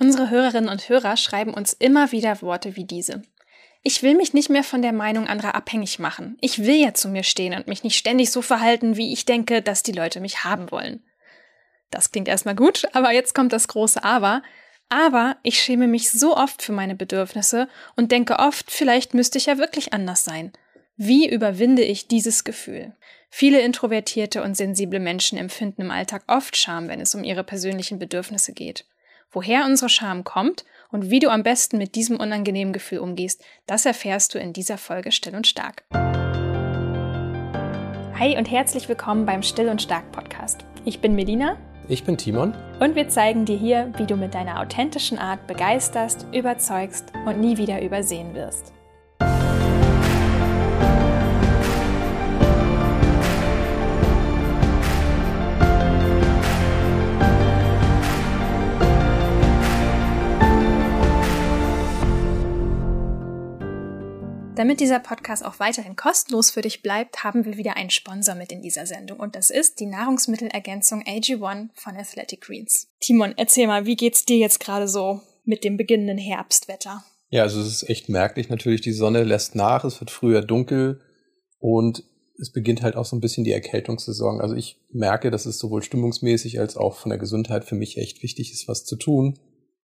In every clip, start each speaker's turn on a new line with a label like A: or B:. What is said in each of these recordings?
A: Unsere Hörerinnen und Hörer schreiben uns immer wieder Worte wie diese. Ich will mich nicht mehr von der Meinung anderer abhängig machen. Ich will ja zu mir stehen und mich nicht ständig so verhalten, wie ich denke, dass die Leute mich haben wollen. Das klingt erstmal gut, aber jetzt kommt das große Aber. Aber ich schäme mich so oft für meine Bedürfnisse und denke oft, vielleicht müsste ich ja wirklich anders sein. Wie überwinde ich dieses Gefühl? Viele introvertierte und sensible Menschen empfinden im Alltag oft Scham, wenn es um ihre persönlichen Bedürfnisse geht. Woher unsere Scham kommt und wie du am besten mit diesem unangenehmen Gefühl umgehst, das erfährst du in dieser Folge Still und Stark. Hi und herzlich willkommen beim Still und Stark Podcast. Ich bin Melina.
B: Ich bin Timon.
A: Und wir zeigen dir hier, wie du mit deiner authentischen Art begeisterst, überzeugst und nie wieder übersehen wirst. Damit dieser Podcast auch weiterhin kostenlos für dich bleibt, haben wir wieder einen Sponsor mit in dieser Sendung und das ist die Nahrungsmittelergänzung AG1 von Athletic Greens. Timon, erzähl mal, wie geht's dir jetzt gerade so mit dem beginnenden Herbstwetter?
B: Ja, also es ist echt merklich natürlich, die Sonne lässt nach, es wird früher dunkel und es beginnt halt auch so ein bisschen die Erkältungssaison. Also ich merke, dass es sowohl stimmungsmäßig als auch von der Gesundheit für mich echt wichtig ist, was zu tun,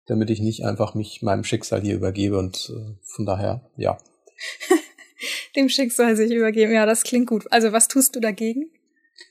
B: damit ich nicht einfach mich meinem Schicksal hier übergebe und äh, von daher, ja,
A: dem Schicksal sich übergeben. Ja, das klingt gut. Also was tust du dagegen?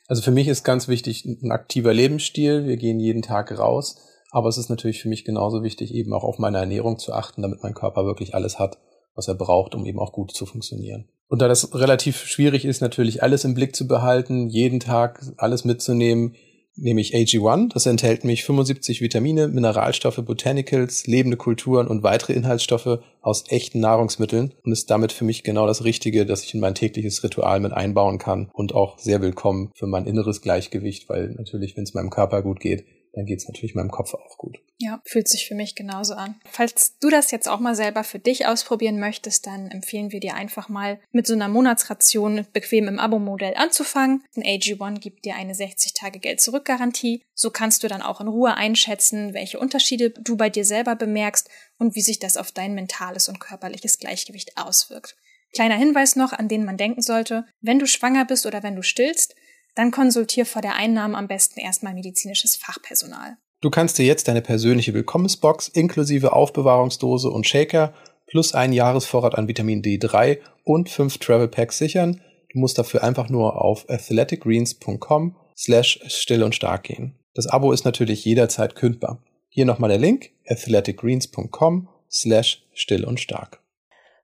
B: Also für mich ist ganz wichtig ein aktiver Lebensstil. Wir gehen jeden Tag raus. Aber es ist natürlich für mich genauso wichtig, eben auch auf meine Ernährung zu achten, damit mein Körper wirklich alles hat, was er braucht, um eben auch gut zu funktionieren. Und da das relativ schwierig ist, natürlich alles im Blick zu behalten, jeden Tag alles mitzunehmen, nehme ich AG1. Das enthält mich 75 Vitamine, Mineralstoffe, Botanicals, lebende Kulturen und weitere Inhaltsstoffe aus echten Nahrungsmitteln und ist damit für mich genau das Richtige, das ich in mein tägliches Ritual mit einbauen kann und auch sehr willkommen für mein inneres Gleichgewicht, weil natürlich, wenn es meinem Körper gut geht, dann geht es natürlich meinem Kopf auch gut.
A: Ja, fühlt sich für mich genauso an. Falls du das jetzt auch mal selber für dich ausprobieren möchtest, dann empfehlen wir dir einfach mal mit so einer Monatsration bequem im Abo-Modell anzufangen. Ein AG1 gibt dir eine 60-Tage-Geld-Zurück-Garantie. So kannst du dann auch in Ruhe einschätzen, welche Unterschiede du bei dir selber bemerkst und wie sich das auf dein mentales und körperliches Gleichgewicht auswirkt. Kleiner Hinweis noch, an den man denken sollte, wenn du schwanger bist oder wenn du stillst, dann konsultier vor der Einnahme am besten erstmal medizinisches Fachpersonal.
B: Du kannst dir jetzt deine persönliche Willkommensbox inklusive Aufbewahrungsdose und Shaker plus einen Jahresvorrat an Vitamin D3 und fünf Travel Packs sichern. Du musst dafür einfach nur auf athleticgreens.com slash still und stark gehen. Das Abo ist natürlich jederzeit kündbar. Hier nochmal der Link athleticgreens.com slash still und stark.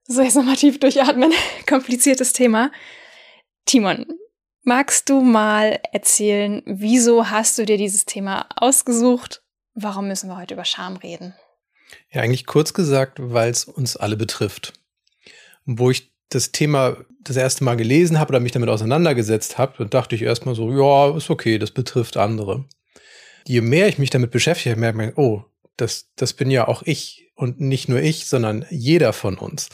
A: So, jetzt nochmal tief durchatmen. Kompliziertes Thema. Timon, Magst du mal erzählen, wieso hast du dir dieses Thema ausgesucht? Warum müssen wir heute über Scham reden?
B: Ja, eigentlich kurz gesagt, weil es uns alle betrifft. wo ich das Thema das erste Mal gelesen habe oder mich damit auseinandergesetzt habe, dann dachte ich erstmal so, ja, ist okay, das betrifft andere. Je mehr ich mich damit beschäftige, merke ich, oh, das, das bin ja auch ich und nicht nur ich, sondern jeder von uns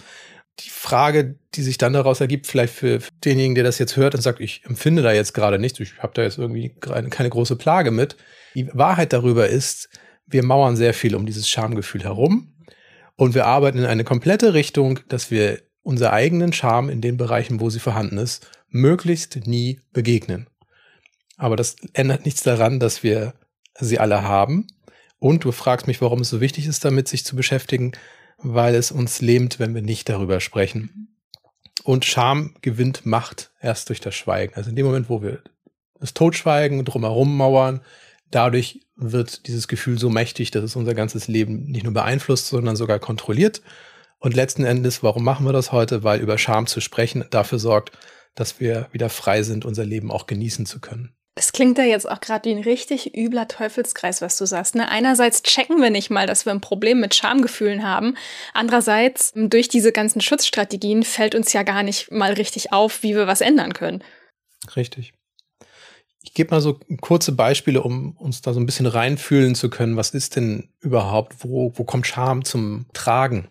B: die Frage, die sich dann daraus ergibt, vielleicht für denjenigen, der das jetzt hört und sagt, ich empfinde da jetzt gerade nichts, ich habe da jetzt irgendwie keine große Plage mit. Die Wahrheit darüber ist, wir mauern sehr viel um dieses Schamgefühl herum und wir arbeiten in eine komplette Richtung, dass wir unser eigenen Charme in den Bereichen, wo sie vorhanden ist, möglichst nie begegnen. Aber das ändert nichts daran, dass wir sie alle haben. Und du fragst mich, warum es so wichtig ist, damit sich zu beschäftigen weil es uns lähmt, wenn wir nicht darüber sprechen. Und Scham gewinnt Macht erst durch das Schweigen. Also in dem Moment, wo wir das Totschweigen drumherum mauern, dadurch wird dieses Gefühl so mächtig, dass es unser ganzes Leben nicht nur beeinflusst, sondern sogar kontrolliert. Und letzten Endes, warum machen wir das heute? Weil über Scham zu sprechen dafür sorgt, dass wir wieder frei sind, unser Leben auch genießen zu können.
A: Es klingt ja jetzt auch gerade wie ein richtig übler Teufelskreis, was du sagst. Ne? Einerseits checken wir nicht mal, dass wir ein Problem mit Schamgefühlen haben. Andererseits, durch diese ganzen Schutzstrategien fällt uns ja gar nicht mal richtig auf, wie wir was ändern können.
B: Richtig. Ich gebe mal so kurze Beispiele, um uns da so ein bisschen reinfühlen zu können. Was ist denn überhaupt? Wo, wo kommt Scham zum Tragen?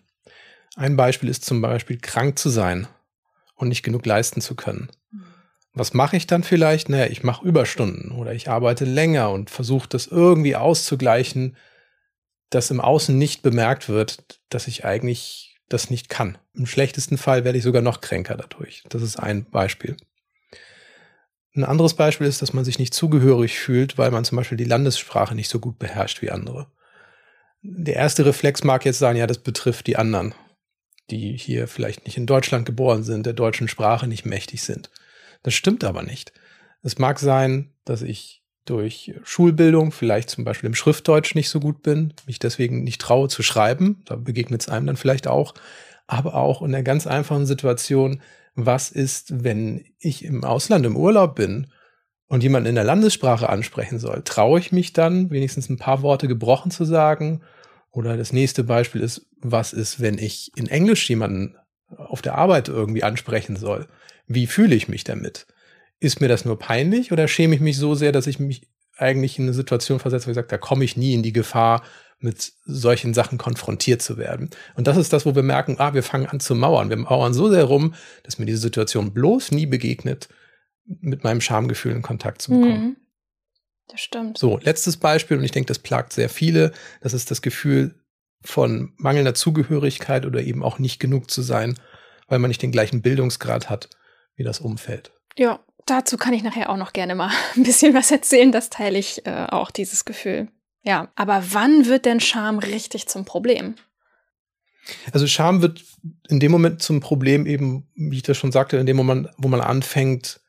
B: Ein Beispiel ist zum Beispiel krank zu sein und nicht genug leisten zu können. Was mache ich dann vielleicht? Naja, ich mache Überstunden oder ich arbeite länger und versuche das irgendwie auszugleichen, dass im Außen nicht bemerkt wird, dass ich eigentlich das nicht kann. Im schlechtesten Fall werde ich sogar noch kränker dadurch. Das ist ein Beispiel. Ein anderes Beispiel ist, dass man sich nicht zugehörig fühlt, weil man zum Beispiel die Landessprache nicht so gut beherrscht wie andere. Der erste Reflex mag jetzt sein, ja, das betrifft die anderen, die hier vielleicht nicht in Deutschland geboren sind, der deutschen Sprache nicht mächtig sind. Das stimmt aber nicht. Es mag sein, dass ich durch Schulbildung vielleicht zum Beispiel im Schriftdeutsch nicht so gut bin, mich deswegen nicht traue zu schreiben, da begegnet es einem dann vielleicht auch, aber auch in der ganz einfachen Situation, was ist, wenn ich im Ausland im Urlaub bin und jemanden in der Landessprache ansprechen soll? Traue ich mich dann, wenigstens ein paar Worte gebrochen zu sagen? Oder das nächste Beispiel ist, was ist, wenn ich in Englisch jemanden auf der Arbeit irgendwie ansprechen soll? Wie fühle ich mich damit? Ist mir das nur peinlich oder schäme ich mich so sehr, dass ich mich eigentlich in eine Situation versetze, wo ich sage, da komme ich nie in die Gefahr, mit solchen Sachen konfrontiert zu werden. Und das ist das, wo wir merken, ah, wir fangen an zu mauern. Wir mauern so sehr rum, dass mir diese Situation bloß nie begegnet, mit meinem Schamgefühl in Kontakt zu bekommen. Mhm.
A: Das stimmt.
B: So, letztes Beispiel, und ich denke, das plagt sehr viele, das ist das Gefühl von mangelnder Zugehörigkeit oder eben auch nicht genug zu sein, weil man nicht den gleichen Bildungsgrad hat wie das Umfeld.
A: Ja, dazu kann ich nachher auch noch gerne mal ein bisschen was erzählen. Das teile ich äh, auch, dieses Gefühl. Ja, aber wann wird denn Scham richtig zum Problem?
B: Also Scham wird in dem Moment zum Problem eben, wie ich das schon sagte, in dem Moment, wo man anfängt,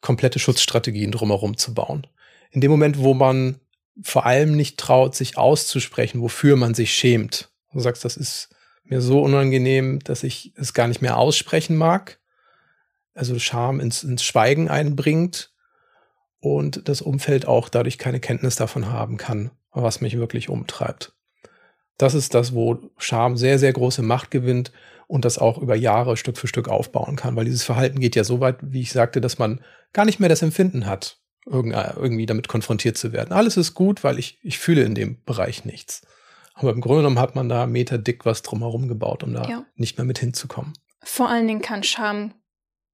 B: komplette Schutzstrategien drumherum zu bauen. In dem Moment, wo man vor allem nicht traut, sich auszusprechen, wofür man sich schämt. Du sagst, das ist mir so unangenehm, dass ich es gar nicht mehr aussprechen mag. Also Scham ins, ins Schweigen einbringt und das Umfeld auch dadurch keine Kenntnis davon haben kann, was mich wirklich umtreibt. Das ist das, wo Scham sehr, sehr große Macht gewinnt und das auch über Jahre Stück für Stück aufbauen kann, weil dieses Verhalten geht ja so weit, wie ich sagte, dass man gar nicht mehr das Empfinden hat, irgendwie damit konfrontiert zu werden. Alles ist gut, weil ich, ich fühle in dem Bereich nichts. Aber im Grunde genommen hat man da meterdick was drumherum gebaut, um da ja. nicht mehr mit hinzukommen.
A: Vor allen Dingen kann Scham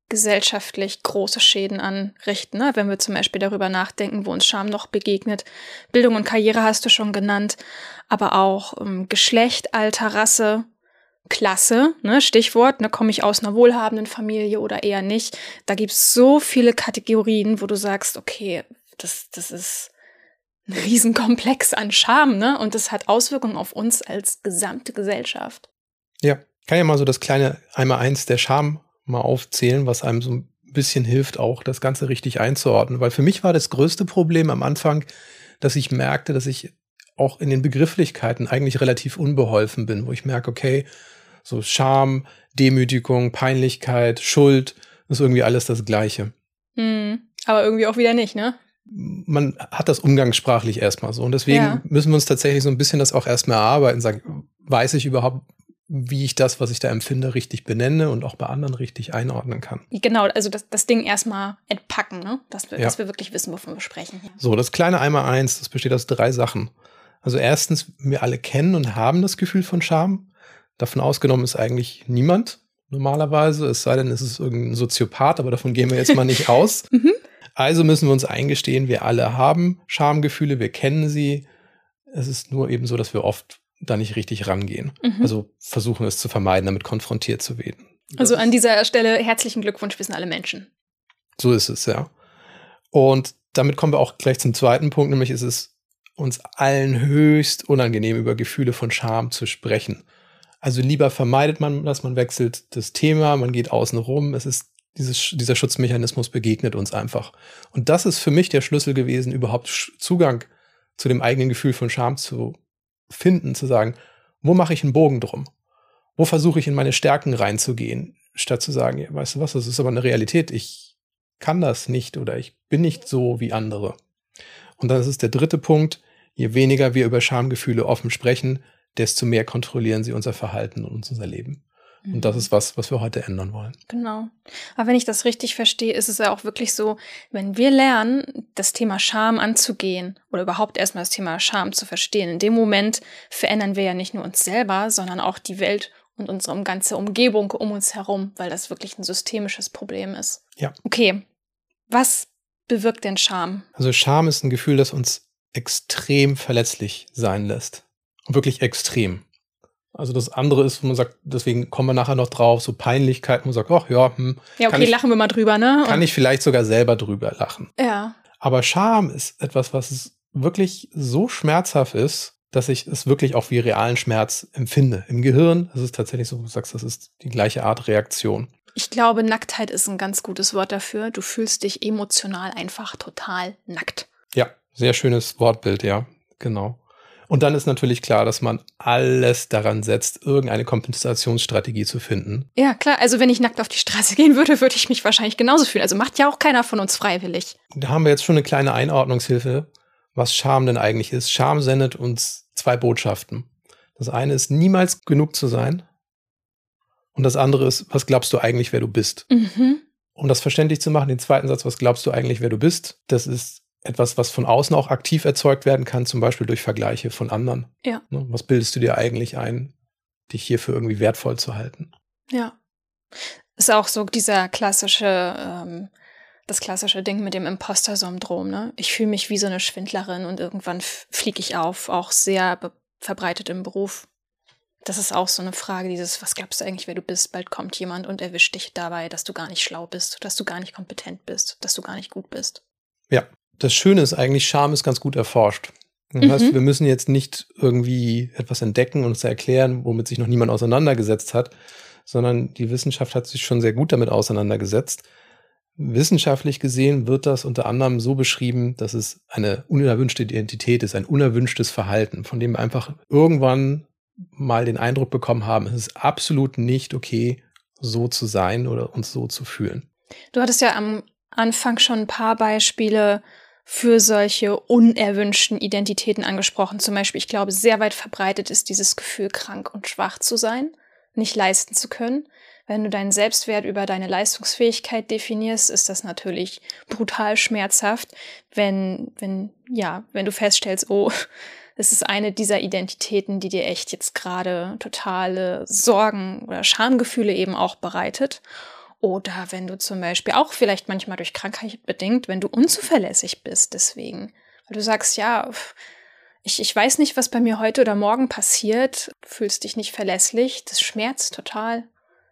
A: gesellschaftlich große Schäden anrichten. Ne? Wenn wir zum Beispiel darüber nachdenken, wo uns Scham noch begegnet. Bildung und Karriere hast du schon genannt, aber auch ähm, Geschlecht, Alter, Rasse, Klasse, ne? Stichwort, ne? komme ich aus einer wohlhabenden Familie oder eher nicht. Da gibt es so viele Kategorien, wo du sagst, okay, das, das ist ein Riesenkomplex an Scham, ne? Und das hat Auswirkungen auf uns als gesamte Gesellschaft.
B: Ja, kann ja mal so das kleine einmal eins der Scham mal aufzählen, was einem so ein bisschen hilft, auch das Ganze richtig einzuordnen. Weil für mich war das größte Problem am Anfang, dass ich merkte, dass ich auch in den Begrifflichkeiten eigentlich relativ unbeholfen bin, wo ich merke, okay, so Scham, Demütigung, Peinlichkeit, Schuld, ist irgendwie alles das Gleiche.
A: Hm, aber irgendwie auch wieder nicht, ne?
B: Man hat das umgangssprachlich erstmal so. Und deswegen ja. müssen wir uns tatsächlich so ein bisschen das auch erstmal erarbeiten. Sagen, weiß ich überhaupt, wie ich das, was ich da empfinde, richtig benenne und auch bei anderen richtig einordnen kann.
A: Genau, also das, das Ding erstmal entpacken, ne? dass, wir, ja. dass wir wirklich wissen, wovon wir sprechen. Ja.
B: So, das kleine einmal eins, das besteht aus drei Sachen. Also erstens, wir alle kennen und haben das Gefühl von Scham. Davon ausgenommen ist eigentlich niemand normalerweise, es sei denn, es ist irgendein Soziopath, aber davon gehen wir jetzt mal nicht aus. Mhm. Also müssen wir uns eingestehen, wir alle haben Schamgefühle, wir kennen sie. Es ist nur eben so, dass wir oft da nicht richtig rangehen. Mhm. Also versuchen es zu vermeiden, damit konfrontiert zu werden.
A: Also an dieser Stelle herzlichen Glückwunsch wissen alle Menschen.
B: So ist es, ja. Und damit kommen wir auch gleich zum zweiten Punkt, nämlich ist es uns allen höchst unangenehm, über Gefühle von Scham zu sprechen. Also lieber vermeidet man das, man wechselt das Thema, man geht außen rum. Es ist dieses, dieser Schutzmechanismus begegnet uns einfach. Und das ist für mich der Schlüssel gewesen, überhaupt Zugang zu dem eigenen Gefühl von Scham zu finden, zu sagen, wo mache ich einen Bogen drum? Wo versuche ich in meine Stärken reinzugehen, statt zu sagen, ja, weißt du was, das ist aber eine Realität, ich kann das nicht oder ich bin nicht so wie andere. Und dann ist der dritte Punkt, je weniger wir über Schamgefühle offen sprechen, desto mehr kontrollieren sie unser Verhalten und unser Leben. Und das mhm. ist was, was wir heute ändern wollen.
A: Genau. Aber wenn ich das richtig verstehe, ist es ja auch wirklich so, wenn wir lernen, das Thema Scham anzugehen oder überhaupt erstmal das Thema Scham zu verstehen, in dem Moment verändern wir ja nicht nur uns selber, sondern auch die Welt und unsere ganze Umgebung um uns herum, weil das wirklich ein systemisches Problem ist.
B: Ja.
A: Okay. Was bewirkt denn Scham?
B: Also Scham ist ein Gefühl, das uns extrem verletzlich sein lässt. wirklich extrem. Also das andere ist, wo man sagt, deswegen kommen wir nachher noch drauf, so Peinlichkeit, wo man sagt, ach ja, hm,
A: Ja, okay,
B: ich,
A: lachen wir mal drüber, ne?
B: kann ich vielleicht sogar selber drüber lachen.
A: ja.
B: Aber Scham ist etwas, was wirklich so schmerzhaft ist, dass ich es wirklich auch wie realen Schmerz empfinde. Im Gehirn ist es tatsächlich so, wo du sagst, das ist die gleiche Art Reaktion.
A: Ich glaube, Nacktheit ist ein ganz gutes Wort dafür. Du fühlst dich emotional einfach total nackt.
B: Ja, sehr schönes Wortbild, ja, genau. Und dann ist natürlich klar, dass man alles daran setzt, irgendeine Kompensationsstrategie zu finden.
A: Ja, klar. Also wenn ich nackt auf die Straße gehen würde, würde ich mich wahrscheinlich genauso fühlen. Also macht ja auch keiner von uns freiwillig.
B: Da haben wir jetzt schon eine kleine Einordnungshilfe, was Scham denn eigentlich ist. Scham sendet uns zwei Botschaften. Das eine ist, niemals genug zu sein. Und das andere ist, was glaubst du eigentlich, wer du bist?
A: Mhm.
B: Um das verständlich zu machen, den zweiten Satz, was glaubst du eigentlich, wer du bist? Das ist etwas, was von außen auch aktiv erzeugt werden kann, zum Beispiel durch Vergleiche von anderen.
A: Ja.
B: Ne, Was bildest du dir eigentlich ein, dich hierfür irgendwie wertvoll zu halten?
A: Ja. Ist auch so dieser klassische, ähm, das klassische Ding mit dem Imposter-Syndrom, ne? Ich fühle mich wie so eine Schwindlerin und irgendwann fliege ich auf, auch sehr verbreitet im Beruf. Das ist auch so eine Frage, dieses, was glaubst du eigentlich, wer du bist? Bald kommt jemand und erwischt dich dabei, dass du gar nicht schlau bist, dass du gar nicht kompetent bist, dass du gar nicht gut bist.
B: Ja, das Schöne ist eigentlich, Scham ist ganz gut erforscht. Das
A: Mhm.
B: heißt, wir müssen jetzt nicht irgendwie etwas entdecken und uns erklären, womit sich noch niemand auseinandergesetzt hat, sondern die Wissenschaft hat sich schon sehr gut damit auseinandergesetzt. Wissenschaftlich gesehen wird das unter anderem so beschrieben, dass es eine unerwünschte Identität ist, ein unerwünschtes Verhalten, von dem wir einfach irgendwann mal den Eindruck bekommen haben, es ist absolut nicht okay, so zu sein oder uns so zu fühlen.
A: Du hattest ja am Anfang schon ein paar Beispiele für solche unerwünschten Identitäten angesprochen. Zum Beispiel, ich glaube, sehr weit verbreitet ist dieses Gefühl, krank und schwach zu sein, nicht leisten zu können. Wenn du deinen Selbstwert über deine Leistungsfähigkeit definierst, ist das natürlich brutal schmerzhaft, wenn, wenn, ja, wenn du feststellst, oh, es ist eine dieser Identitäten, die dir echt jetzt gerade totale Sorgen oder Schamgefühle eben auch bereitet. Oder wenn du zum Beispiel auch vielleicht manchmal durch Krankheit bedingt, wenn du unzuverlässig bist, deswegen. Weil du sagst, ja, ich, ich weiß nicht, was bei mir heute oder morgen passiert, fühlst dich nicht verlässlich, das schmerzt total,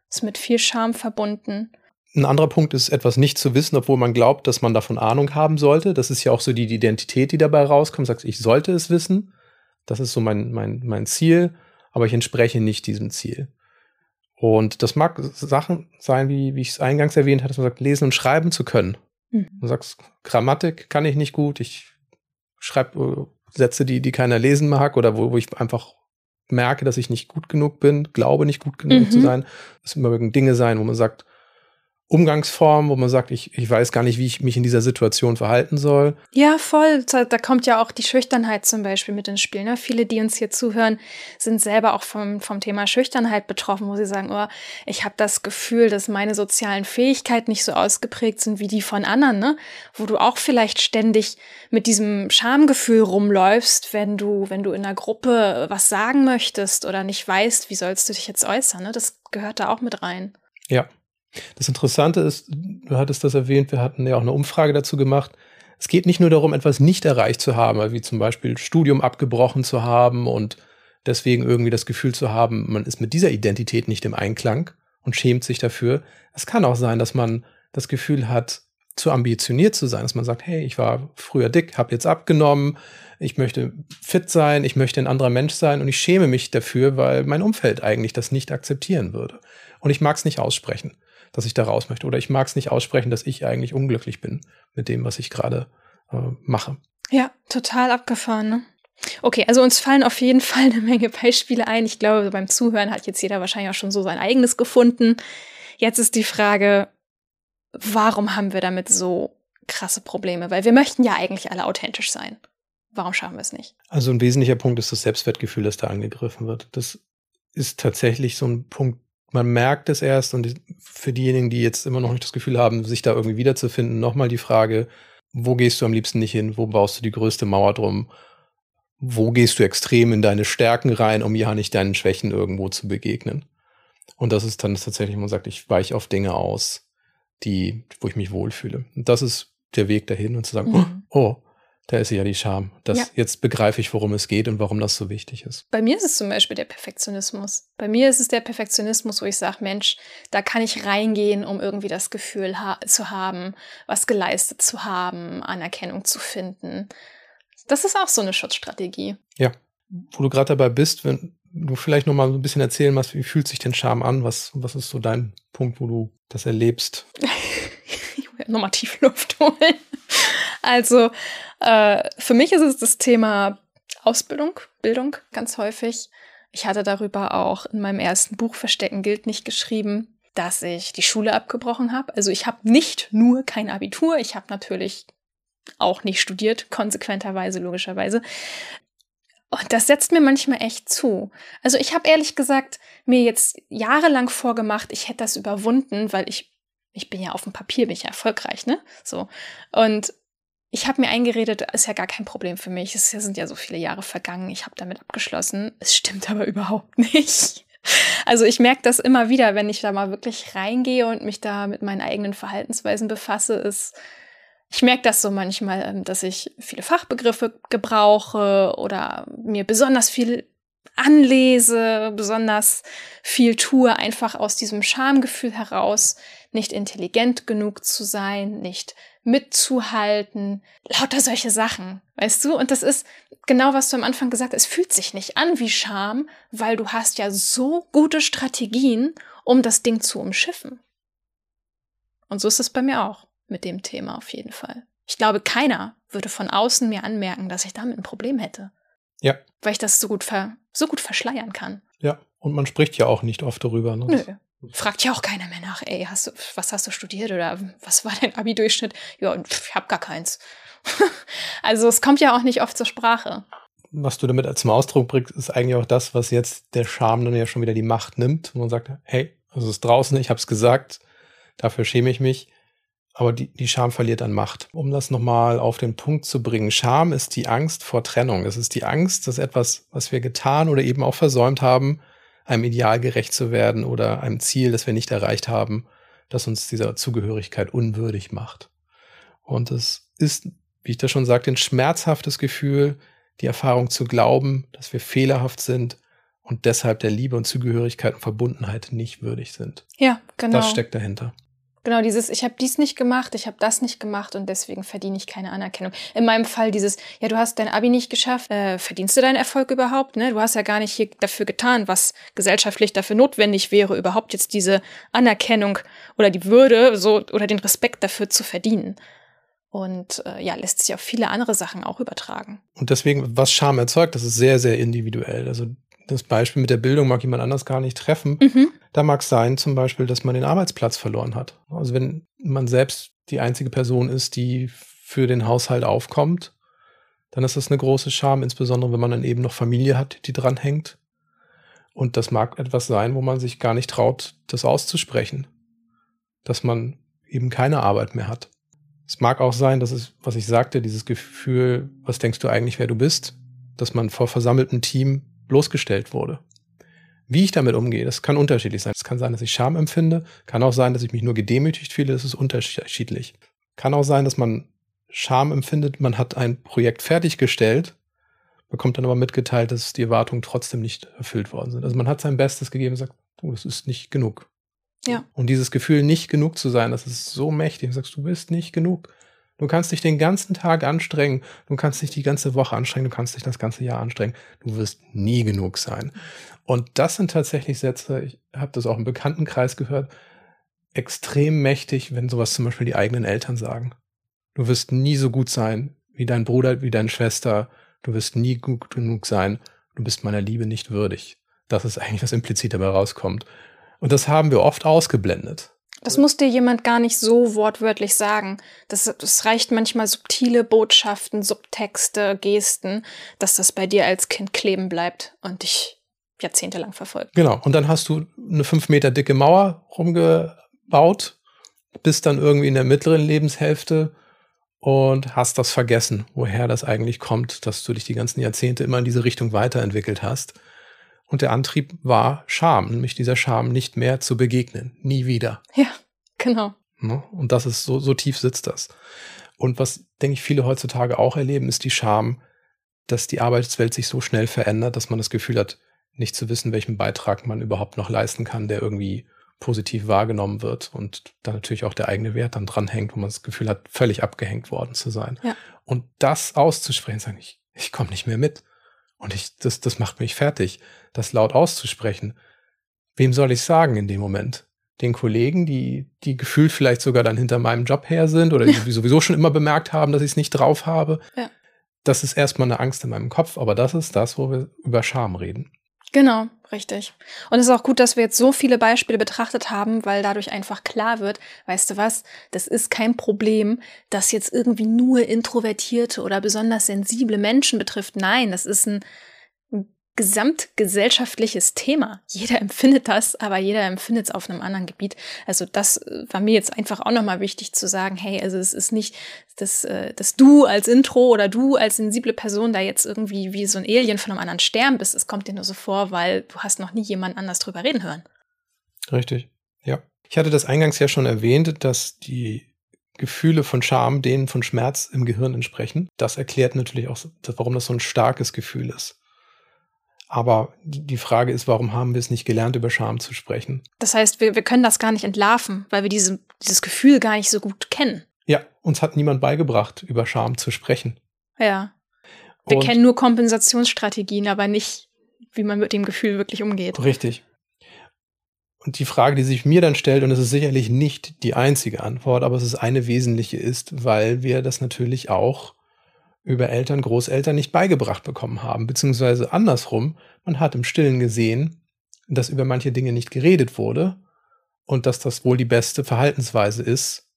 A: ist mit viel Scham verbunden.
B: Ein anderer Punkt ist, etwas nicht zu wissen, obwohl man glaubt, dass man davon Ahnung haben sollte. Das ist ja auch so die Identität, die dabei rauskommt. Sagst, ich sollte es wissen. Das ist so mein, mein, mein Ziel, aber ich entspreche nicht diesem Ziel. Und das mag Sachen sein, wie, wie ich es eingangs erwähnt hatte, dass man sagt, lesen und schreiben zu können.
A: Mhm.
B: Du sagst, Grammatik kann ich nicht gut, ich schreibe äh, Sätze, die, die keiner lesen mag oder wo, wo ich einfach merke, dass ich nicht gut genug bin, glaube nicht gut genug
A: Mhm.
B: zu sein. Das mögen Dinge sein, wo man sagt, Umgangsformen, wo man sagt, ich, ich weiß gar nicht, wie ich mich in dieser Situation verhalten soll.
A: Ja, voll. Da, da kommt ja auch die Schüchternheit zum Beispiel mit ins Spiel. Ne? Viele, die uns hier zuhören, sind selber auch vom, vom Thema Schüchternheit betroffen, wo sie sagen, oh, ich habe das Gefühl, dass meine sozialen Fähigkeiten nicht so ausgeprägt sind wie die von anderen, ne? Wo du auch vielleicht ständig mit diesem Schamgefühl rumläufst, wenn du, wenn du in einer Gruppe was sagen möchtest oder nicht weißt, wie sollst du dich jetzt äußern. Ne? Das gehört da auch mit rein.
B: Ja. Das Interessante ist, du hattest das erwähnt, wir hatten ja auch eine Umfrage dazu gemacht. Es geht nicht nur darum, etwas nicht erreicht zu haben, wie zum Beispiel Studium abgebrochen zu haben und deswegen irgendwie das Gefühl zu haben, man ist mit dieser Identität nicht im Einklang und schämt sich dafür. Es kann auch sein, dass man das Gefühl hat, zu ambitioniert zu sein, dass man sagt, hey, ich war früher dick, habe jetzt abgenommen, ich möchte fit sein, ich möchte ein anderer Mensch sein und ich schäme mich dafür, weil mein Umfeld eigentlich das nicht akzeptieren würde. Und ich mag es nicht aussprechen, dass ich da raus möchte. Oder ich mag es nicht aussprechen, dass ich eigentlich unglücklich bin mit dem, was ich gerade äh, mache.
A: Ja, total abgefahren. Ne? Okay, also uns fallen auf jeden Fall eine Menge Beispiele ein. Ich glaube, beim Zuhören hat jetzt jeder wahrscheinlich auch schon so sein eigenes gefunden. Jetzt ist die Frage, warum haben wir damit so krasse Probleme? Weil wir möchten ja eigentlich alle authentisch sein. Warum schaffen wir es nicht?
B: Also ein wesentlicher Punkt ist das Selbstwertgefühl, das da angegriffen wird. Das ist tatsächlich so ein Punkt, man merkt es erst und für diejenigen, die jetzt immer noch nicht das Gefühl haben, sich da irgendwie wiederzufinden, nochmal die Frage, wo gehst du am liebsten nicht hin? Wo baust du die größte Mauer drum? Wo gehst du extrem in deine Stärken rein, um ja nicht deinen Schwächen irgendwo zu begegnen? Und das ist dann tatsächlich, man sagt, ich weiche auf Dinge aus, die, wo ich mich wohlfühle. Und das ist der Weg dahin und zu sagen,
A: Mhm.
B: oh, Da ist ja die Scham. Das, ja. Jetzt begreife ich, worum es geht und warum das so wichtig ist.
A: Bei mir ist es zum Beispiel der Perfektionismus. Bei mir ist es der Perfektionismus, wo ich sage, Mensch, da kann ich reingehen, um irgendwie das Gefühl ha zu haben, was geleistet zu haben, Anerkennung zu finden. Das ist auch so eine Schutzstrategie.
B: Ja. Wo du gerade dabei bist, wenn du vielleicht noch mal so ein bisschen erzählen was, wie fühlt sich denn Scham an? Was, was ist so dein Punkt, wo du das erlebst?
A: ich will nochmal tief Luft holen. Also äh, für mich ist es das Thema Ausbildung, Bildung ganz häufig. Ich hatte darüber auch in meinem ersten Buch Verstecken gilt nicht geschrieben, dass ich die Schule abgebrochen habe. Also ich habe nicht nur kein Abitur, ich habe natürlich auch nicht studiert, konsequenterweise, logischerweise. Und das setzt mir manchmal echt zu. Also ich habe ehrlich gesagt mir jetzt jahrelang vorgemacht, ich hätte das überwunden, weil ich ich bin ja auf dem Papier bin ich ja erfolgreich, ne? So. Und ich habe mir eingeredet, ist ja gar kein Problem für mich. Es sind ja so viele Jahre vergangen. Ich habe damit abgeschlossen. Es stimmt aber überhaupt nicht. Also ich merke das immer wieder, wenn ich da mal wirklich reingehe und mich da mit meinen eigenen Verhaltensweisen befasse, ist, ich merke das so manchmal, ähm, dass ich viele Fachbegriffe gebrauche oder mir besonders viel anlese, besonders viel tue, einfach aus diesem Schamgefühl heraus, nicht intelligent genug zu sein, nicht mitzuhalten, lauter solche Sachen, weißt du? Und das ist genau, was du am Anfang gesagt hast, es fühlt sich nicht an wie Scham, weil du hast ja so gute Strategien, um das Ding zu umschiffen. Und so ist es bei mir auch mit dem Thema auf jeden Fall. Ich glaube, keiner würde von außen mir anmerken, dass ich damit ein Problem hätte.
B: Ja.
A: Weil ich das so gut, ver so gut verschleiern kann.
B: Ja, und man spricht ja auch nicht oft darüber.
A: Ne? Nö. Fragt ja auch keiner mehr nach, ey, hast du, was hast du studiert oder was war dein Abi-Durchschnitt? Ja, ich hab gar keins. also es kommt ja auch nicht oft zur Sprache.
B: Was du damit zum Ausdruck bringst, ist eigentlich auch das, was jetzt der Charme dann ja schon wieder die Macht nimmt. Und man sagt, hey, also es ist draußen, ich hab's gesagt, dafür schäme ich mich. Aber die, die Scham verliert an Macht. Um das nochmal auf den Punkt zu bringen, Scham ist die Angst vor Trennung. Es ist die Angst, dass etwas, was wir getan oder eben auch versäumt haben, einem Ideal gerecht zu werden oder einem Ziel, das wir nicht erreicht haben, das uns dieser Zugehörigkeit unwürdig macht. Und es ist, wie ich das schon sagte, ein schmerzhaftes Gefühl, die Erfahrung zu glauben, dass wir fehlerhaft sind und deshalb der Liebe und Zugehörigkeit und Verbundenheit nicht würdig sind.
A: Ja, genau.
B: Das steckt dahinter.
A: Genau, dieses, ich habe dies nicht gemacht, ich habe das nicht gemacht und deswegen verdiene ich keine Anerkennung. In meinem Fall dieses, ja, du hast dein Abi nicht geschafft, äh, verdienst du deinen Erfolg überhaupt? Ne? Du hast ja gar nicht hier dafür getan, was gesellschaftlich dafür notwendig wäre, überhaupt jetzt diese Anerkennung oder die Würde so oder den Respekt dafür zu verdienen. Und äh, ja, lässt sich auf viele andere Sachen auch übertragen.
B: Und deswegen, was Scham erzeugt, das ist sehr, sehr individuell. Also das Beispiel mit der Bildung mag jemand anders gar nicht treffen. Mhm. Da mag es sein, zum Beispiel, dass man den Arbeitsplatz verloren hat. Also wenn man selbst die einzige Person ist, die für den Haushalt aufkommt, dann ist das eine große Scham, insbesondere wenn man dann eben noch Familie hat, die dranhängt. Und das mag etwas sein, wo man sich gar nicht traut, das auszusprechen. Dass man eben keine Arbeit mehr hat. Es mag auch sein, dass es, was ich sagte, dieses Gefühl, was denkst du eigentlich, wer du bist, dass man vor versammeltem Team bloßgestellt wurde. Wie ich damit umgehe, das kann unterschiedlich sein. Es kann sein, dass ich Scham empfinde, kann auch sein, dass ich mich nur gedemütigt fühle, das ist unterschiedlich. Kann auch sein, dass man Scham empfindet, man hat ein Projekt fertiggestellt, bekommt dann aber mitgeteilt, dass die Erwartungen trotzdem nicht erfüllt worden sind. Also man hat sein Bestes gegeben und sagt, du, das ist nicht genug.
A: Ja.
B: Und dieses Gefühl, nicht genug zu sein, das ist so mächtig. Du sagst, du bist nicht genug. Du kannst dich den ganzen Tag anstrengen, du kannst dich die ganze Woche anstrengen, du kannst dich das ganze Jahr anstrengen. Du wirst nie genug sein. Und das sind tatsächlich Sätze, ich habe das auch im Bekanntenkreis gehört, extrem mächtig, wenn sowas zum Beispiel die eigenen Eltern sagen. Du wirst nie so gut sein wie dein Bruder, wie deine Schwester. Du wirst nie gut genug sein. Du bist meiner Liebe nicht würdig. Das ist eigentlich, was implizit dabei rauskommt. Und das haben wir oft ausgeblendet.
A: Das muss dir jemand gar nicht so wortwörtlich sagen. Das, das reicht manchmal subtile Botschaften, Subtexte, Gesten, dass das bei dir als Kind kleben bleibt und dich jahrzehntelang verfolgt.
B: Genau. Und dann hast du eine fünf Meter dicke Mauer rumgebaut, bist dann irgendwie in der mittleren Lebenshälfte und hast das vergessen, woher das eigentlich kommt, dass du dich die ganzen Jahrzehnte immer in diese Richtung weiterentwickelt hast. Und der Antrieb war Scham, nämlich dieser Scham nicht mehr zu begegnen. Nie wieder.
A: Ja, genau.
B: Ne? Und das ist so, so tief sitzt das. Und was, denke ich, viele heutzutage auch erleben, ist die Scham, dass die Arbeitswelt sich so schnell verändert, dass man das Gefühl hat, nicht zu wissen, welchen Beitrag man überhaupt noch leisten kann, der irgendwie positiv wahrgenommen wird und dann natürlich auch der eigene Wert dann dranhängt, wo man das Gefühl hat, völlig abgehängt worden zu sein. Ja. Und das auszusprechen, sagen, ich, ich komme nicht mehr mit. Und ich, das, das macht mich fertig, das laut auszusprechen. Wem soll ich sagen in dem Moment? Den Kollegen, die, die gefühlt vielleicht sogar dann hinter meinem Job her sind oder die sowieso schon immer bemerkt haben, dass ich es nicht drauf habe. Ja. Das ist erstmal eine Angst in meinem Kopf, aber das ist das, wo wir über Scham reden.
A: Genau, richtig. Und es ist auch gut, dass wir jetzt so viele Beispiele betrachtet haben, weil dadurch einfach klar wird, weißt du was, das ist kein Problem, das jetzt irgendwie nur introvertierte oder besonders sensible Menschen betrifft. Nein, das ist ein gesamtgesellschaftliches Thema. Jeder empfindet das, aber jeder empfindet es auf einem anderen Gebiet. Also das äh, war mir jetzt einfach auch nochmal wichtig zu sagen, hey, also es ist nicht, dass, äh, dass du als Intro oder du als sensible Person da jetzt irgendwie wie so ein Alien von einem anderen Stern bist. Es kommt dir nur so vor, weil du hast noch nie jemand anders drüber reden hören.
B: Richtig, ja. Ich hatte das eingangs ja schon erwähnt, dass die Gefühle von Scham denen von Schmerz im Gehirn entsprechen. Das erklärt natürlich auch, warum das so ein starkes Gefühl ist. Aber die Frage ist, warum haben wir es nicht gelernt, über Scham zu sprechen?
A: Das heißt, wir, wir können das gar nicht entlarven, weil wir diese, dieses Gefühl gar nicht so gut kennen.
B: Ja, uns hat niemand beigebracht, über Scham zu sprechen.
A: Ja. Wir Und kennen nur Kompensationsstrategien, aber nicht, wie man mit dem Gefühl wirklich umgeht.
B: Richtig. Und die Frage, die sich mir dann stellt, und es ist sicherlich nicht die einzige Antwort, aber es ist eine wesentliche ist, weil wir das natürlich auch über Eltern, Großeltern nicht beigebracht bekommen haben, beziehungsweise andersrum, man hat im Stillen gesehen, dass über manche Dinge nicht geredet wurde und dass das wohl die beste Verhaltensweise ist,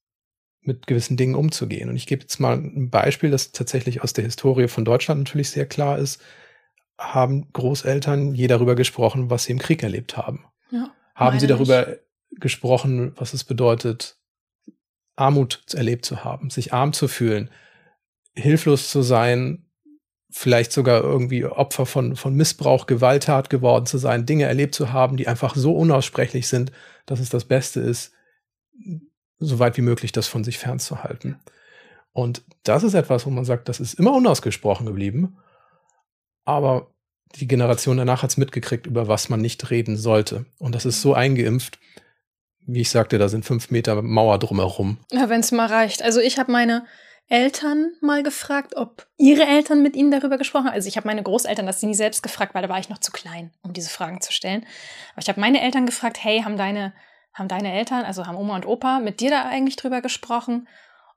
B: mit gewissen Dingen umzugehen. Und ich gebe jetzt mal ein Beispiel, das tatsächlich aus der Historie von Deutschland natürlich sehr klar ist, haben Großeltern je darüber gesprochen, was sie im Krieg erlebt haben. Ja, haben sie darüber nicht. gesprochen, was es bedeutet, Armut erlebt zu haben, sich arm zu fühlen, hilflos zu sein, vielleicht sogar irgendwie Opfer von, von Missbrauch, Gewalttat geworden zu sein, Dinge erlebt zu haben, die einfach so unaussprechlich sind, dass es das Beste ist, so weit wie möglich das von sich fernzuhalten. Und das ist etwas, wo man sagt, das ist immer unausgesprochen geblieben, aber die Generation danach hat es mitgekriegt, über was man nicht reden sollte. Und das ist so eingeimpft, wie ich sagte, da sind fünf Meter Mauer drumherum.
A: Ja, wenn es mal reicht. Also ich habe meine Eltern mal gefragt, ob ihre Eltern mit ihnen darüber gesprochen haben. Also ich habe meine Großeltern das nie selbst gefragt, weil da war ich noch zu klein, um diese Fragen zu stellen. Aber ich habe meine Eltern gefragt, hey, haben deine, haben deine Eltern, also haben Oma und Opa mit dir da eigentlich drüber gesprochen?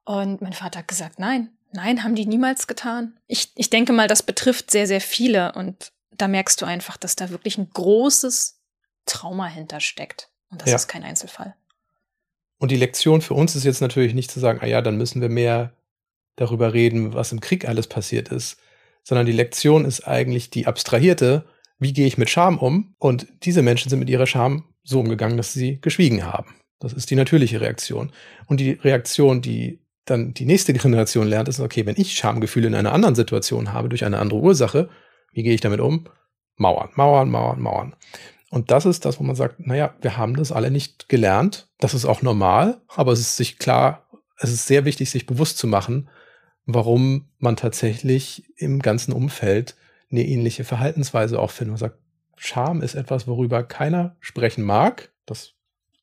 A: Und mein Vater hat gesagt, nein, nein, haben die niemals getan. Ich, ich denke mal, das betrifft sehr, sehr viele und da merkst du einfach, dass da wirklich ein großes Trauma hintersteckt. Und das ja. ist kein Einzelfall.
B: Und die Lektion für uns ist jetzt natürlich nicht zu sagen, ah ja, dann müssen wir mehr darüber reden, was im Krieg alles passiert ist, sondern die Lektion ist eigentlich die abstrahierte, wie gehe ich mit Scham um? Und diese Menschen sind mit ihrer Scham so umgegangen, dass sie geschwiegen haben. Das ist die natürliche Reaktion. Und die Reaktion, die dann die nächste Generation lernt, ist, okay, wenn ich Schamgefühle in einer anderen Situation habe, durch eine andere Ursache, wie gehe ich damit um? Mauern, Mauern, Mauern, Mauern. Und das ist das, wo man sagt, naja, wir haben das alle nicht gelernt. Das ist auch normal, aber es ist sich klar, es ist sehr wichtig, sich bewusst zu machen, warum man tatsächlich im ganzen Umfeld eine ähnliche Verhaltensweise auch findet. Man sagt, Scham ist etwas, worüber keiner sprechen mag. Das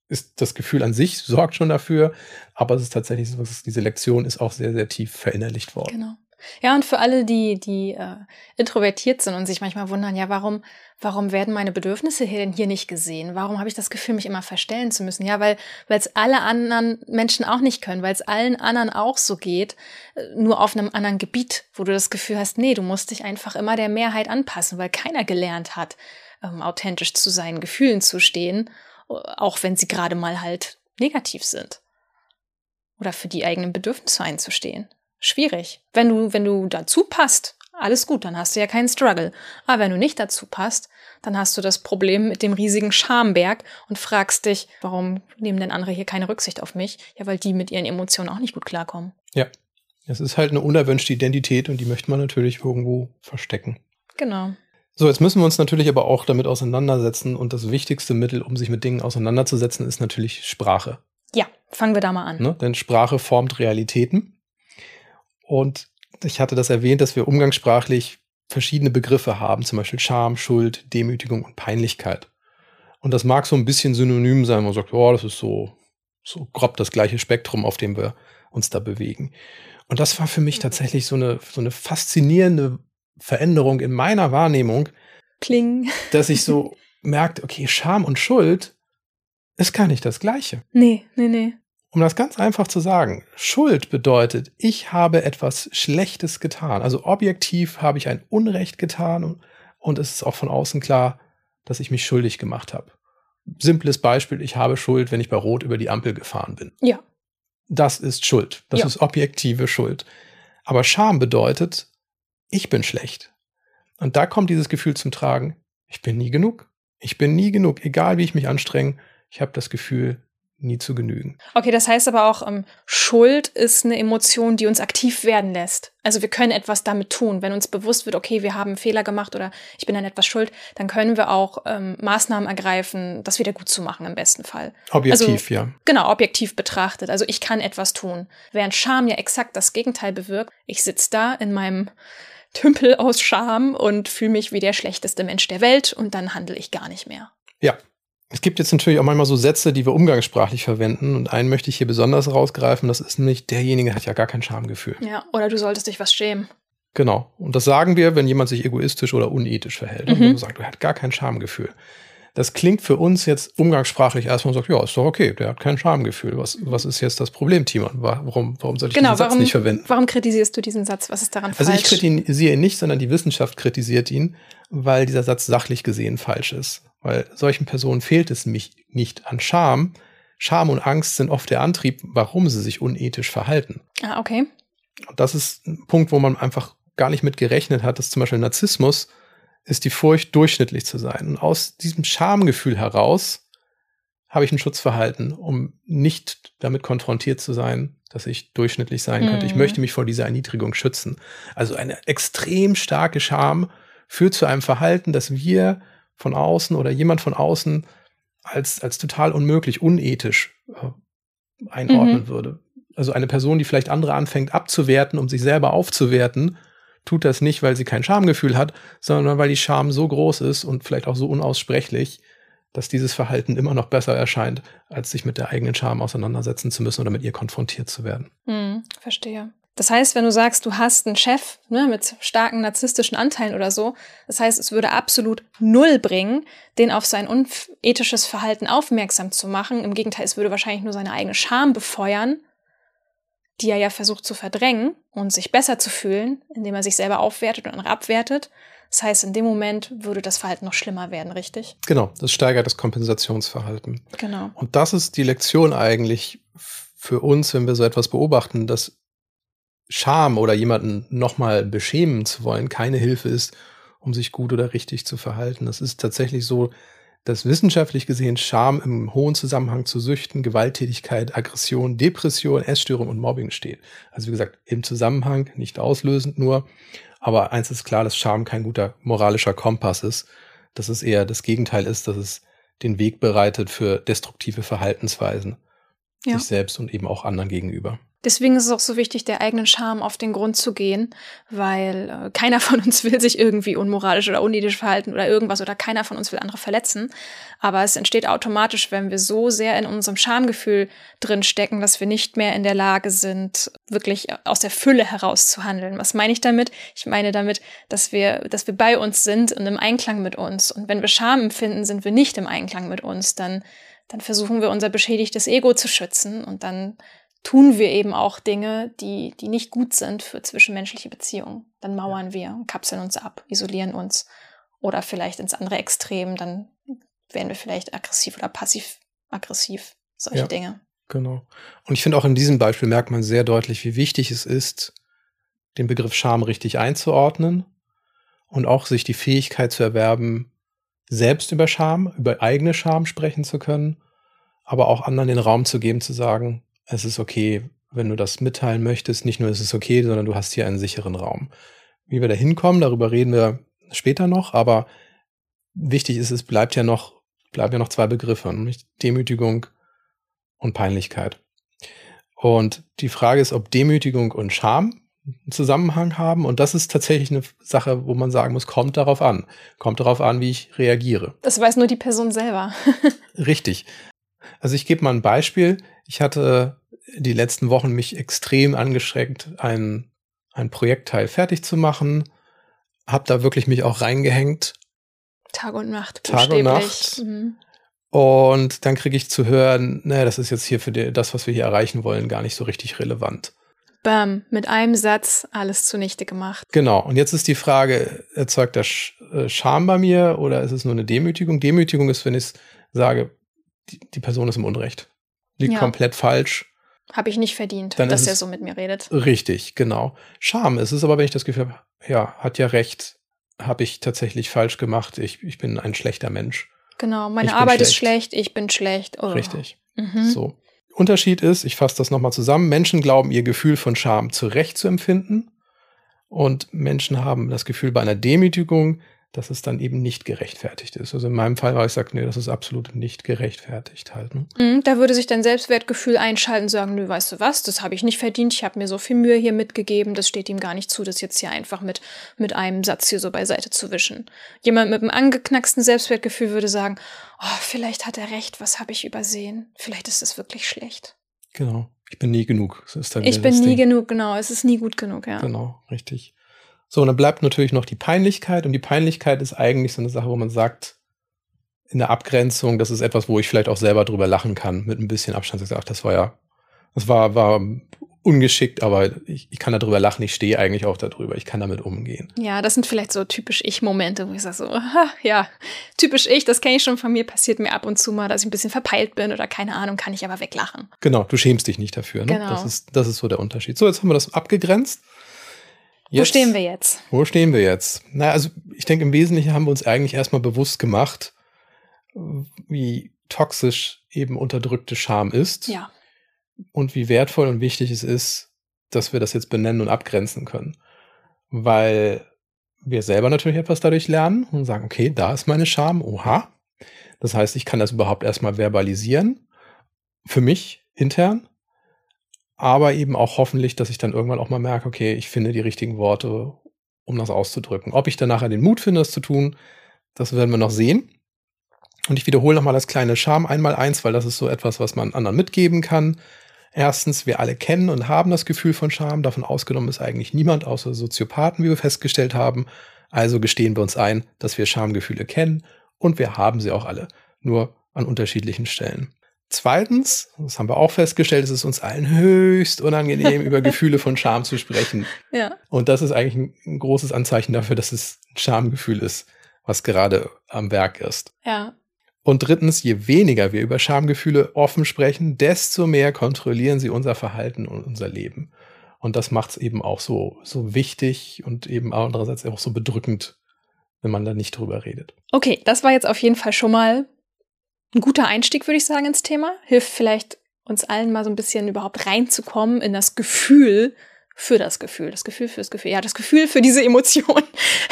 B: ist das Gefühl an sich, sorgt schon dafür. Aber es ist tatsächlich so, diese Lektion ist auch sehr, sehr tief verinnerlicht worden.
A: Genau. Ja, und für alle, die, die äh, introvertiert sind und sich manchmal wundern, ja, warum, warum werden meine Bedürfnisse hier denn hier nicht gesehen? Warum habe ich das Gefühl, mich immer verstellen zu müssen? Ja, weil es alle anderen Menschen auch nicht können, weil es allen anderen auch so geht, äh, nur auf einem anderen Gebiet, wo du das Gefühl hast, nee, du musst dich einfach immer der Mehrheit anpassen, weil keiner gelernt hat, ähm, authentisch zu seinen Gefühlen zu stehen, äh, auch wenn sie gerade mal halt negativ sind. Oder für die eigenen Bedürfnisse einzustehen schwierig. Wenn du, wenn du dazu passt, alles gut, dann hast du ja keinen Struggle. Aber wenn du nicht dazu passt, dann hast du das Problem mit dem riesigen Schamberg und fragst dich, warum nehmen denn andere hier keine Rücksicht auf mich? Ja, weil die mit ihren Emotionen auch nicht gut klarkommen.
B: Ja. Es ist halt eine unerwünschte Identität und die möchte man natürlich irgendwo verstecken.
A: Genau.
B: So, jetzt müssen wir uns natürlich aber auch damit auseinandersetzen und das wichtigste Mittel, um sich mit Dingen auseinanderzusetzen, ist natürlich Sprache.
A: Ja, fangen wir da mal an.
B: Ne? Denn Sprache formt Realitäten. Und ich hatte das erwähnt, dass wir umgangssprachlich verschiedene Begriffe haben, zum Beispiel Scham, Schuld, Demütigung und Peinlichkeit. Und das mag so ein bisschen synonym sein, man sagt, oh, das ist so, so grob das gleiche Spektrum, auf dem wir uns da bewegen. Und das war für mich tatsächlich so eine, so eine faszinierende Veränderung in meiner Wahrnehmung.
A: Kling.
B: Dass ich so merkte, okay, Scham und Schuld ist gar nicht das Gleiche.
A: Nee, nee, nee.
B: Um das ganz einfach zu sagen, Schuld bedeutet, ich habe etwas Schlechtes getan. Also objektiv habe ich ein Unrecht getan und, und es ist auch von außen klar, dass ich mich schuldig gemacht habe. Simples Beispiel, ich habe Schuld, wenn ich bei Rot über die Ampel gefahren bin.
A: Ja.
B: Das ist Schuld. Das ja. ist objektive Schuld. Aber Scham bedeutet, ich bin schlecht. Und da kommt dieses Gefühl zum Tragen, ich bin nie genug. Ich bin nie genug, egal wie ich mich anstrenge. Ich habe das Gefühl, nie zu genügen.
A: Okay, das heißt aber auch, ähm, Schuld ist eine Emotion, die uns aktiv werden lässt. Also wir können etwas damit tun. Wenn uns bewusst wird, okay, wir haben einen Fehler gemacht oder ich bin an etwas schuld, dann können wir auch ähm, Maßnahmen ergreifen, das wieder gut zu machen im besten Fall.
B: Objektiv,
A: also,
B: ja.
A: Genau, objektiv betrachtet. Also ich kann etwas tun. Während Scham ja exakt das Gegenteil bewirkt. Ich sitze da in meinem Tümpel aus Scham und fühle mich wie der schlechteste Mensch der Welt und dann handle ich gar nicht mehr.
B: Ja, es gibt jetzt natürlich auch manchmal so Sätze, die wir umgangssprachlich verwenden. Und einen möchte ich hier besonders rausgreifen. Das ist nämlich, derjenige hat ja gar kein Schamgefühl.
A: Ja, oder du solltest dich was schämen.
B: Genau. Und das sagen wir, wenn jemand sich egoistisch oder unethisch verhält. Mhm. Und sagt, er hat gar kein Schamgefühl. Das klingt für uns jetzt umgangssprachlich erstmal und sagt, ja, ist doch okay, der hat kein Schamgefühl. Was, was ist jetzt das Problem, Timon? Warum, warum soll ich
A: genau,
B: diesen Satz
A: warum,
B: nicht verwenden?
A: Warum kritisierst du diesen Satz? Was ist daran
B: also
A: falsch?
B: Also ich kritisiere ihn nicht, sondern die Wissenschaft kritisiert ihn, weil dieser Satz sachlich gesehen falsch ist. Weil solchen Personen fehlt es mich nicht an Scham. Scham und Angst sind oft der Antrieb, warum sie sich unethisch verhalten.
A: Ah, okay.
B: Und das ist ein Punkt, wo man einfach gar nicht mit gerechnet hat, dass zum Beispiel Narzissmus ist die Furcht, durchschnittlich zu sein. Und aus diesem Schamgefühl heraus habe ich ein Schutzverhalten, um nicht damit konfrontiert zu sein, dass ich durchschnittlich sein mhm. könnte. Ich mhm. möchte mich vor dieser Erniedrigung schützen. Also eine extrem starke Scham führt zu einem Verhalten, das wir von außen oder jemand von außen als, als total unmöglich, unethisch äh, einordnen mhm. würde. Also eine Person, die vielleicht andere anfängt abzuwerten, um sich selber aufzuwerten, tut das nicht, weil sie kein Schamgefühl hat, sondern weil die Scham so groß ist und vielleicht auch so unaussprechlich, dass dieses Verhalten immer noch besser erscheint, als sich mit der eigenen Scham auseinandersetzen zu müssen oder mit ihr konfrontiert zu werden.
A: Hm, verstehe. Das heißt, wenn du sagst, du hast einen Chef ne, mit starken narzisstischen Anteilen oder so, das heißt, es würde absolut null bringen, den auf sein unethisches Verhalten aufmerksam zu machen. Im Gegenteil, es würde wahrscheinlich nur seine eigene Scham befeuern die er ja versucht zu verdrängen und sich besser zu fühlen, indem er sich selber aufwertet und andere abwertet. Das heißt, in dem Moment würde das Verhalten noch schlimmer werden, richtig?
B: Genau, das steigert das Kompensationsverhalten.
A: Genau.
B: Und das ist die Lektion eigentlich für uns, wenn wir so etwas beobachten, dass Scham oder jemanden nochmal beschämen zu wollen keine Hilfe ist, um sich gut oder richtig zu verhalten. Das ist tatsächlich so, dass wissenschaftlich gesehen Scham im hohen Zusammenhang zu Süchten, Gewalttätigkeit, Aggression, Depression, Essstörung und Mobbing steht. Also wie gesagt, im Zusammenhang, nicht auslösend nur. Aber eins ist klar, dass Scham kein guter moralischer Kompass ist. Dass es eher das Gegenteil ist, dass es den Weg bereitet für destruktive Verhaltensweisen. Ja. Sich selbst und eben auch anderen gegenüber.
A: Deswegen ist es auch so wichtig, der eigenen Scham auf den Grund zu gehen, weil äh, keiner von uns will sich irgendwie unmoralisch oder unethisch verhalten oder irgendwas oder keiner von uns will andere verletzen. Aber es entsteht automatisch, wenn wir so sehr in unserem Schamgefühl drin stecken, dass wir nicht mehr in der Lage sind, wirklich aus der Fülle heraus zu handeln. Was meine ich damit? Ich meine damit, dass wir, dass wir bei uns sind und im Einklang mit uns. Und wenn wir Scham empfinden, sind wir nicht im Einklang mit uns. Dann, dann versuchen wir unser beschädigtes Ego zu schützen und dann tun wir eben auch Dinge, die, die nicht gut sind für zwischenmenschliche Beziehungen. Dann mauern wir, kapseln uns ab, isolieren uns. Oder vielleicht ins andere Extrem, dann werden wir vielleicht aggressiv oder passiv-aggressiv. Solche ja, Dinge.
B: Genau. Und ich finde auch in diesem Beispiel merkt man sehr deutlich, wie wichtig es ist, den Begriff Scham richtig einzuordnen und auch sich die Fähigkeit zu erwerben, selbst über Scham, über eigene Scham sprechen zu können, aber auch anderen den Raum zu geben, zu sagen, es ist okay, wenn du das mitteilen möchtest. Nicht nur ist es okay, sondern du hast hier einen sicheren Raum. Wie wir da hinkommen, darüber reden wir später noch, aber wichtig ist, es bleibt ja noch, bleiben ja noch zwei Begriffe, nämlich Demütigung und Peinlichkeit. Und die Frage ist, ob Demütigung und Scham einen Zusammenhang haben. Und das ist tatsächlich eine Sache, wo man sagen muss, kommt darauf an. Kommt darauf an, wie ich reagiere.
A: Das weiß nur die Person selber.
B: Richtig. Also ich gebe mal ein Beispiel. Ich hatte die letzten Wochen mich extrem angestrengt, ein, ein Projektteil fertig zu machen. Hab da wirklich mich auch reingehängt.
A: Tag und Nacht.
B: Tag und Nacht. Mhm. Und dann kriege ich zu hören, naja, das ist jetzt hier für die, das, was wir hier erreichen wollen, gar nicht so richtig relevant.
A: Bam, mit einem Satz alles zunichte gemacht.
B: Genau. Und jetzt ist die Frage, erzeugt das äh, Scham bei mir oder ist es nur eine Demütigung? Demütigung ist, wenn ich sage, die, die, Person ist im Unrecht. Liegt ja. komplett falsch.
A: Habe ich nicht verdient, Dann dass er so mit mir redet.
B: Richtig, genau. Scham ist es aber, wenn ich das Gefühl habe, ja, hat ja recht, habe ich tatsächlich falsch gemacht, ich, ich bin ein schlechter Mensch.
A: Genau, meine Arbeit schlecht. ist schlecht, ich bin schlecht.
B: Oh. Richtig. Mhm. So. Unterschied ist, ich fasse das nochmal zusammen, Menschen glauben, ihr Gefühl von Scham zu Recht zu empfinden und Menschen haben das Gefühl bei einer Demütigung, dass es dann eben nicht gerechtfertigt ist. Also in meinem Fall war ich sage, nee, das ist absolut nicht gerechtfertigt halt. Ne?
A: Mhm, da würde sich dein Selbstwertgefühl einschalten und sagen, nö, weißt du was, das habe ich nicht verdient, ich habe mir so viel Mühe hier mitgegeben, das steht ihm gar nicht zu, das jetzt hier einfach mit, mit einem Satz hier so beiseite zu wischen. Jemand mit einem angeknacksten Selbstwertgefühl würde sagen, oh, vielleicht hat er recht, was habe ich übersehen? Vielleicht ist es wirklich schlecht.
B: Genau. Ich bin nie genug.
A: ich bin nie Ding. genug, genau. Es ist nie gut genug, ja.
B: Genau, richtig. So, und dann bleibt natürlich noch die Peinlichkeit. Und die Peinlichkeit ist eigentlich so eine Sache, wo man sagt, in der Abgrenzung, das ist etwas, wo ich vielleicht auch selber drüber lachen kann, mit ein bisschen Abstand. Ich sage, ach, das war ja, das war, war ungeschickt, aber ich, ich kann darüber lachen, ich stehe eigentlich auch darüber, ich kann damit umgehen.
A: Ja, das sind vielleicht so typisch Ich-Momente, wo ich sage so, aha, ja, typisch ich, das kenne ich schon von mir, passiert mir ab und zu mal, dass ich ein bisschen verpeilt bin oder keine Ahnung, kann ich aber weglachen.
B: Genau, du schämst dich nicht dafür. Ne? Genau. Das ist, das ist so der Unterschied. So, jetzt haben wir das abgegrenzt.
A: Jetzt, wo stehen wir jetzt?
B: Wo stehen wir jetzt? Na, also ich denke, im Wesentlichen haben wir uns eigentlich erstmal bewusst gemacht, wie toxisch eben unterdrückte Scham ist.
A: Ja.
B: Und wie wertvoll und wichtig es ist, dass wir das jetzt benennen und abgrenzen können. Weil wir selber natürlich etwas dadurch lernen und sagen, okay, da ist meine Scham, oha. Das heißt, ich kann das überhaupt erstmal verbalisieren. Für mich intern aber eben auch hoffentlich, dass ich dann irgendwann auch mal merke, okay, ich finde die richtigen Worte, um das auszudrücken. Ob ich dann nachher den Mut finde, das zu tun, das werden wir noch sehen. Und ich wiederhole nochmal das kleine Scham einmal eins, weil das ist so etwas, was man anderen mitgeben kann. Erstens, wir alle kennen und haben das Gefühl von Scham. Davon ausgenommen ist eigentlich niemand außer Soziopathen, wie wir festgestellt haben. Also gestehen wir uns ein, dass wir Schamgefühle kennen und wir haben sie auch alle, nur an unterschiedlichen Stellen. Zweitens, das haben wir auch festgestellt, es ist uns allen höchst unangenehm, über Gefühle von Scham zu sprechen.
A: Ja.
B: Und das ist eigentlich ein, ein, großes Anzeichen dafür, dass es ein Schamgefühl ist, was gerade am Werk ist.
A: Ja.
B: Und drittens, je weniger wir über Schamgefühle offen sprechen, desto mehr kontrollieren sie unser Verhalten und unser Leben. Und das macht es eben auch so, so wichtig und eben andererseits auch so bedrückend, wenn man da nicht drüber redet.
A: Okay, das war jetzt auf jeden Fall schon mal ein guter Einstieg, würde ich sagen, ins Thema. Hilft vielleicht uns allen mal so ein bisschen überhaupt reinzukommen in das Gefühl für das Gefühl, das Gefühl für das Gefühl, ja, das Gefühl für diese Emotion,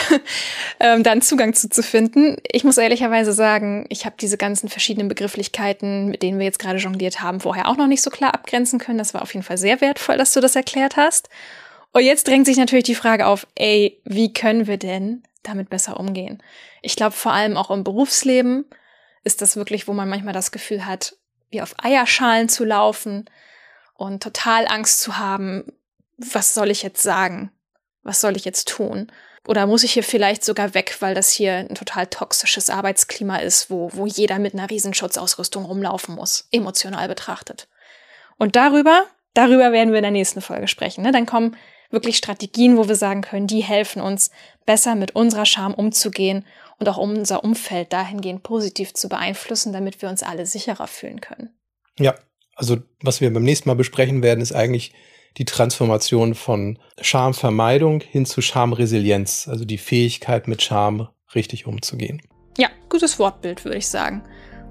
A: ähm, dann Zugang zu, zu finden. Ich muss ehrlicherweise sagen, ich habe diese ganzen verschiedenen Begrifflichkeiten, mit denen wir jetzt gerade jongliert haben, vorher auch noch nicht so klar abgrenzen können. Das war auf jeden Fall sehr wertvoll, dass du das erklärt hast. Und jetzt drängt sich natürlich die Frage auf, ey, wie können wir denn damit besser umgehen? Ich glaube vor allem auch im Berufsleben, ist das wirklich, wo man manchmal das Gefühl hat, wie auf Eierschalen zu laufen und total Angst zu haben, was soll ich jetzt sagen? Was soll ich jetzt tun? Oder muss ich hier vielleicht sogar weg, weil das hier ein total toxisches Arbeitsklima ist, wo, wo jeder mit einer Riesenschutzausrüstung rumlaufen muss, emotional betrachtet. Und darüber, darüber werden wir in der nächsten Folge sprechen. Ne? Dann kommen wirklich Strategien, wo wir sagen können, die helfen uns, besser mit unserer Scham umzugehen und auch unser Umfeld dahingehend positiv zu beeinflussen, damit wir uns alle sicherer fühlen können.
B: Ja, also was wir beim nächsten Mal besprechen werden, ist eigentlich die Transformation von Schamvermeidung hin zu Schamresilienz, also die Fähigkeit mit Scham richtig umzugehen.
A: Ja, gutes Wortbild, würde ich sagen.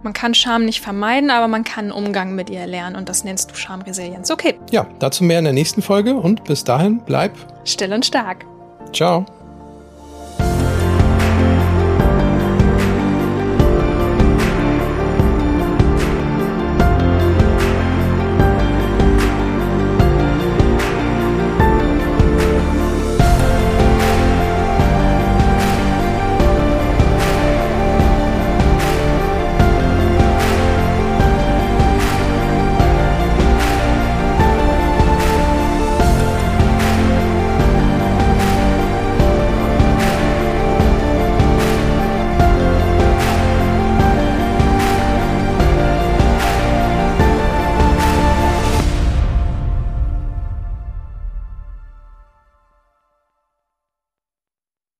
A: Man kann Scham nicht vermeiden, aber man kann einen Umgang mit ihr lernen und das nennst du Schamresilienz. Okay.
B: Ja, dazu mehr in der nächsten Folge und bis dahin bleib
A: still und stark.
B: Ciao.